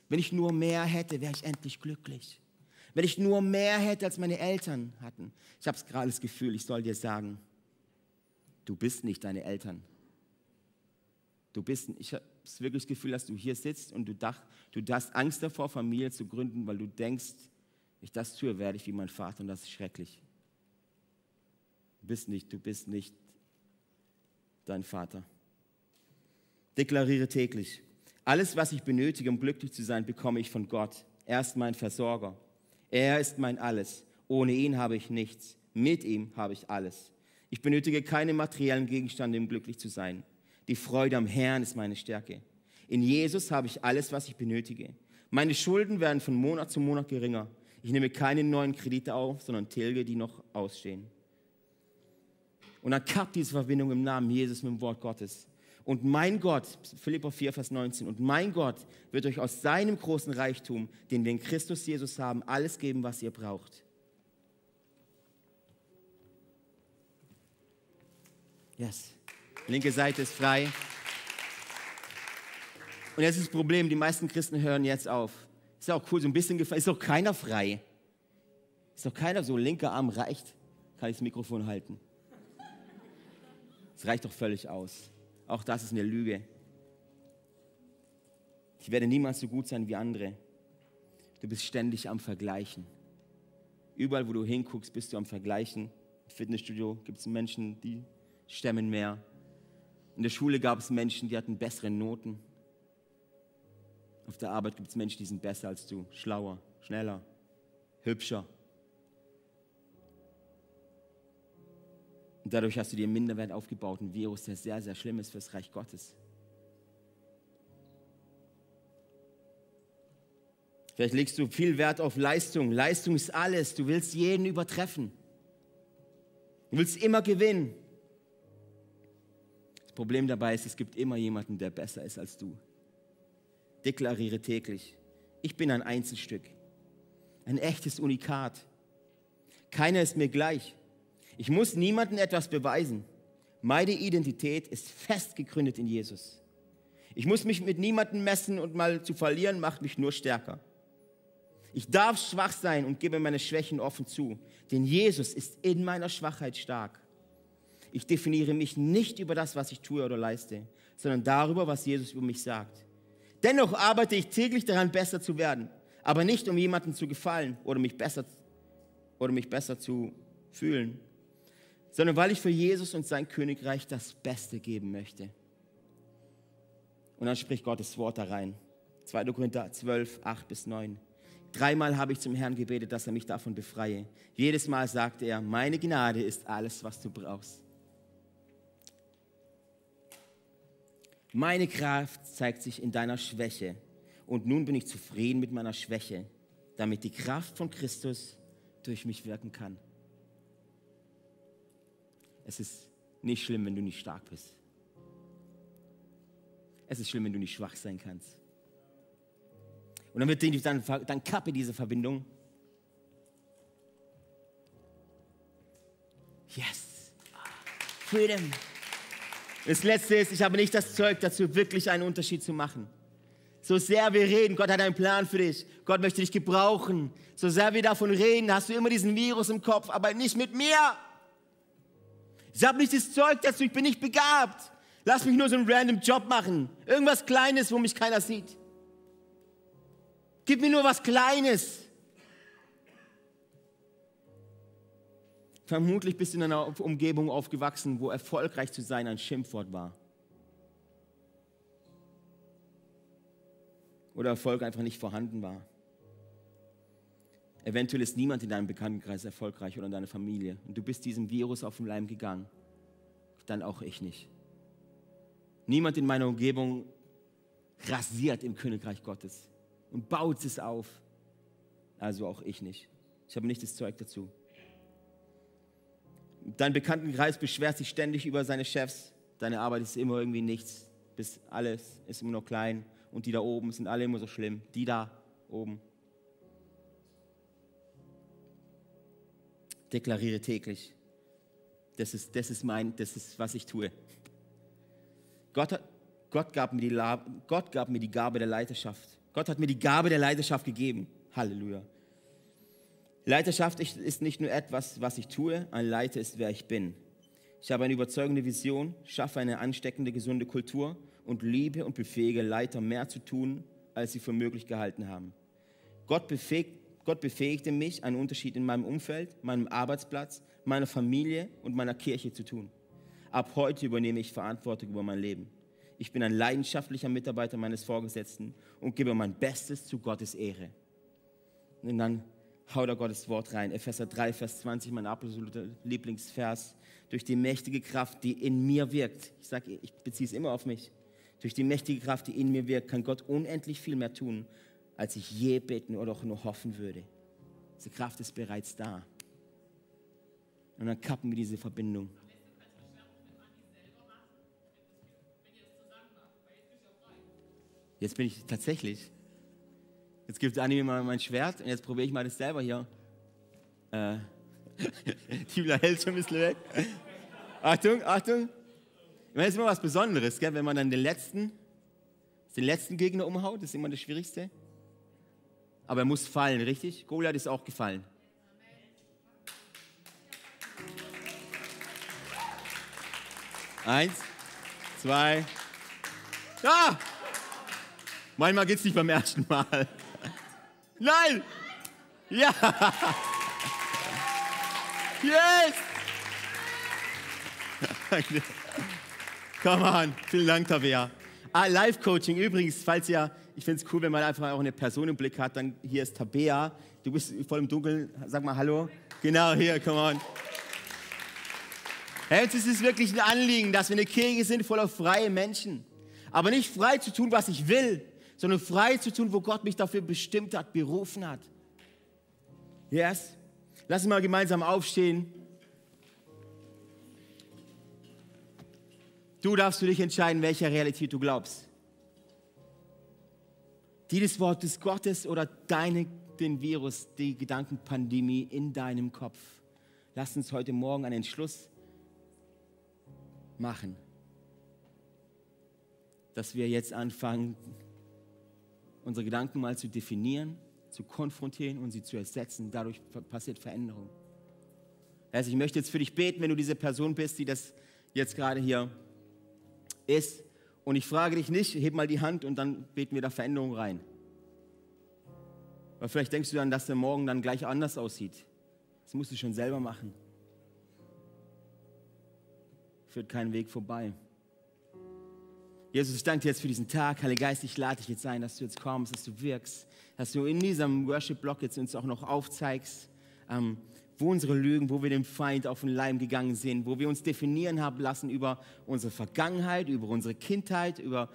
wenn ich nur mehr hätte, wäre ich endlich glücklich. Wenn ich nur mehr hätte, als meine Eltern hatten. Ich habe gerade das Gefühl, ich soll dir sagen, du bist nicht deine Eltern. Du bist, ich habe wirklich das Gefühl, dass du hier sitzt und du, dach, du hast Angst davor, Familie zu gründen, weil du denkst, ich das tue, werde ich wie mein Vater und das ist schrecklich. Du bist nicht, du bist nicht dein Vater. Deklariere täglich. Alles, was ich benötige, um glücklich zu sein, bekomme ich von Gott. Er ist mein Versorger. Er ist mein Alles. Ohne ihn habe ich nichts. Mit ihm habe ich alles. Ich benötige keine materiellen Gegenstände, um glücklich zu sein. Die Freude am Herrn ist meine Stärke. In Jesus habe ich alles, was ich benötige. Meine Schulden werden von Monat zu Monat geringer. Ich nehme keine neuen Kredite auf, sondern tilge die noch ausstehen. Und dann kappt diese Verbindung im Namen Jesus mit dem Wort Gottes. Und mein Gott, Philippa 4, Vers 19, und mein Gott wird euch aus seinem großen Reichtum, den wir in Christus Jesus haben, alles geben, was ihr braucht. Yes. Linke Seite ist frei. Und jetzt ist das Problem, die meisten Christen hören jetzt auf. Ist ja auch cool, so ein bisschen gefallen. Ist doch keiner frei. Ist doch keiner so, linker Arm reicht. Kann ich das Mikrofon halten. Es reicht doch völlig aus. Auch das ist eine Lüge. Ich werde niemals so gut sein wie andere. Du bist ständig am Vergleichen. Überall, wo du hinguckst, bist du am Vergleichen. Im Fitnessstudio gibt es Menschen, die stemmen mehr. In der Schule gab es Menschen, die hatten bessere Noten. Auf der Arbeit gibt es Menschen, die sind besser als du, schlauer, schneller, hübscher. Und dadurch hast du dir einen Minderwert aufgebaut, ein Virus, der sehr, sehr schlimm ist fürs Reich Gottes. Vielleicht legst du viel Wert auf Leistung. Leistung ist alles. Du willst jeden übertreffen. Du willst immer gewinnen. Das Problem dabei ist, es gibt immer jemanden, der besser ist als du. Deklariere täglich, ich bin ein Einzelstück, ein echtes Unikat. Keiner ist mir gleich. Ich muss niemandem etwas beweisen. Meine Identität ist fest gegründet in Jesus. Ich muss mich mit niemandem messen und mal zu verlieren macht mich nur stärker. Ich darf schwach sein und gebe meine Schwächen offen zu, denn Jesus ist in meiner Schwachheit stark. Ich definiere mich nicht über das, was ich tue oder leiste, sondern darüber, was Jesus über mich sagt. Dennoch arbeite ich täglich daran, besser zu werden, aber nicht um jemandem zu gefallen oder mich besser, oder mich besser zu fühlen. Sondern weil ich für Jesus und sein Königreich das Beste geben möchte. Und dann spricht Gottes Wort da rein. 2. Korinther 12, 8 bis 9. Dreimal habe ich zum Herrn gebetet, dass er mich davon befreie. Jedes Mal sagte er, meine Gnade ist alles, was du brauchst. Meine Kraft zeigt sich in deiner Schwäche. Und nun bin ich zufrieden mit meiner Schwäche, damit die Kraft von Christus durch mich wirken kann. Es ist nicht schlimm, wenn du nicht stark bist. Es ist schlimm, wenn du nicht schwach sein kannst. Und dann, wird, dann, dann kappe diese Verbindung. Yes. Freedom. Das letzte ist, ich habe nicht das Zeug dazu, wirklich einen Unterschied zu machen. So sehr wir reden, Gott hat einen Plan für dich. Gott möchte dich gebrauchen. So sehr wir davon reden, hast du immer diesen Virus im Kopf, aber nicht mit mir. Habe nicht das Zeug dazu, ich bin nicht begabt. Lass mich nur so einen random Job machen. Irgendwas Kleines, wo mich keiner sieht. Gib mir nur was Kleines. Vermutlich bist du in einer Umgebung aufgewachsen, wo erfolgreich zu sein ein Schimpfwort war. Oder Erfolg einfach nicht vorhanden war. Eventuell ist niemand in deinem Bekanntenkreis erfolgreich oder in deiner Familie. Und du bist diesem Virus auf den Leim gegangen. Dann auch ich nicht. Niemand in meiner Umgebung rasiert im Königreich Gottes und baut es auf. Also auch ich nicht. Ich habe nicht das Zeug dazu. Dein Bekanntenkreis beschwert sich ständig über seine Chefs. Deine Arbeit ist immer irgendwie nichts. Bis alles ist immer noch klein. Und die da oben sind alle immer so schlimm. Die da oben. Deklariere täglich. Das ist, das ist mein, das ist, was ich tue. Gott, Gott, gab mir die, Gott gab mir die Gabe der Leiterschaft. Gott hat mir die Gabe der Leiterschaft gegeben. Halleluja. Leiterschaft ist nicht nur etwas, was ich tue, ein Leiter ist, wer ich bin. Ich habe eine überzeugende Vision, schaffe eine ansteckende, gesunde Kultur und liebe und befähige Leiter mehr zu tun, als sie für möglich gehalten haben. Gott, befähigt, Gott befähigte mich, einen Unterschied in meinem Umfeld, meinem Arbeitsplatz, meiner Familie und meiner Kirche zu tun. Ab heute übernehme ich Verantwortung über mein Leben. Ich bin ein leidenschaftlicher Mitarbeiter meines Vorgesetzten und gebe mein Bestes zu Gottes Ehre. Und dann haut er Gottes Wort rein. Epheser 3, Vers 20, mein absoluter Lieblingsvers. Durch die mächtige Kraft, die in mir wirkt. Ich sage, ich beziehe es immer auf mich. Durch die mächtige Kraft, die in mir wirkt, kann Gott unendlich viel mehr tun, als ich je beten oder auch nur hoffen würde. Diese Kraft ist bereits da. Und dann kappen wir diese Verbindung. Jetzt bin ich tatsächlich. Jetzt gibt Anni mir mal mein Schwert und jetzt probiere ich mal das selber hier. Äh, die hält schon ein bisschen weg. Achtung, Achtung. Das ist immer was Besonderes, gell? wenn man dann den letzten, den letzten Gegner umhaut, das ist immer das Schwierigste. Aber er muss fallen, richtig? Goliath ist auch gefallen. Eins, zwei, ja! Manchmal geht es nicht beim ersten Mal. Nein! Ja! Yes! Come on, vielen Dank, Tabea. Ah, Live-Coaching übrigens, falls ihr, ich finde es cool, wenn man einfach auch eine Person im Blick hat, dann hier ist Tabea. Du bist voll im Dunkeln, sag mal Hallo. Genau, hier, come on. Hey, es ist wirklich ein Anliegen, dass wir eine Kirche sind voller freie Menschen. Aber nicht frei zu tun, was ich will, sondern frei zu tun, wo Gott mich dafür bestimmt hat, berufen hat. Yes? Lass uns mal gemeinsam aufstehen. Du darfst für dich entscheiden, welcher Realität du glaubst. Die des Wortes Gottes oder deine, den Virus, die Gedankenpandemie in deinem Kopf. Lass uns heute Morgen einen Entschluss machen, dass wir jetzt anfangen, unsere Gedanken mal zu definieren, zu konfrontieren und sie zu ersetzen. Dadurch passiert Veränderung. Also ich möchte jetzt für dich beten, wenn du diese Person bist, die das jetzt gerade hier ist. Und ich frage dich nicht, heb mal die Hand und dann beten wir da Veränderung rein. Weil vielleicht denkst du dann, dass der Morgen dann gleich anders aussieht. Das musst du schon selber machen. führt kein Weg vorbei. Jesus, ich danke dir jetzt für diesen Tag. Heiliger Geist, ich lade dich jetzt ein, dass du jetzt kommst, dass du wirkst, dass du in diesem Worship-Block jetzt uns auch noch aufzeigst, ähm, wo unsere Lügen, wo wir dem Feind auf den Leim gegangen sind, wo wir uns definieren haben lassen über unsere Vergangenheit, über unsere Kindheit, über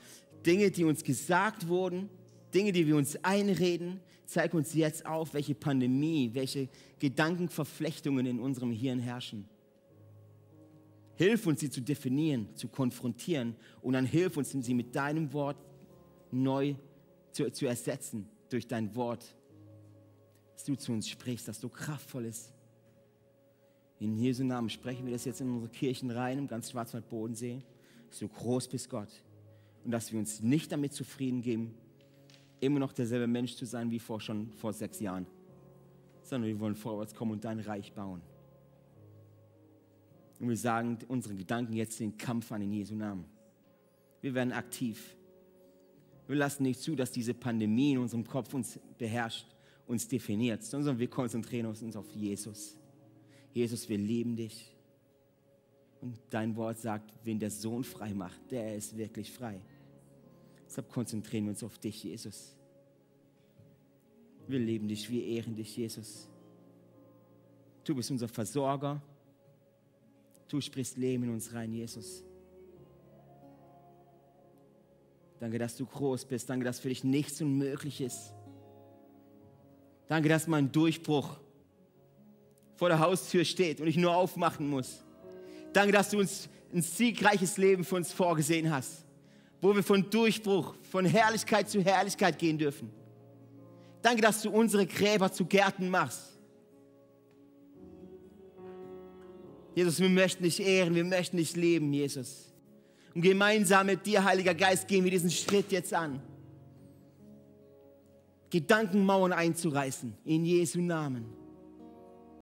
Dinge, die uns gesagt wurden, Dinge, die wir uns einreden. Zeig uns jetzt auf, welche Pandemie, welche Gedankenverflechtungen in unserem Hirn herrschen. Hilf uns, sie zu definieren, zu konfrontieren und dann hilf uns, sie mit deinem Wort neu zu, zu ersetzen durch dein Wort, dass du zu uns sprichst, dass du kraftvoll ist. In Jesu Namen sprechen wir das jetzt in unsere Kirchen rein, im ganz Schwarzwald-Bodensee, dass du groß bist, Gott. Und dass wir uns nicht damit zufrieden geben, immer noch derselbe Mensch zu sein wie vor, schon vor sechs Jahren, sondern wir wollen vorwärts kommen und dein Reich bauen. Und wir sagen unseren Gedanken jetzt den Kampf an in Jesu Namen. Wir werden aktiv. Wir lassen nicht zu, dass diese Pandemie in unserem Kopf uns beherrscht, uns definiert, sondern wir konzentrieren uns auf Jesus. Jesus, wir lieben dich. Und dein Wort sagt, wen der Sohn frei macht, der ist wirklich frei. Deshalb konzentrieren wir uns auf dich, Jesus. Wir lieben dich, wir ehren dich, Jesus. Du bist unser Versorger. Du sprichst Leben in uns rein, Jesus. Danke, dass du groß bist. Danke, dass für dich nichts unmöglich ist. Danke, dass mein Durchbruch vor der Haustür steht und ich nur aufmachen muss. Danke, dass du uns ein siegreiches Leben für uns vorgesehen hast, wo wir von Durchbruch, von Herrlichkeit zu Herrlichkeit gehen dürfen. Danke, dass du unsere Gräber zu Gärten machst. Jesus, wir möchten dich ehren, wir möchten dich leben, Jesus. Und gemeinsam mit dir, Heiliger Geist, gehen wir diesen Schritt jetzt an. Gedankenmauern einzureißen, in Jesu Namen.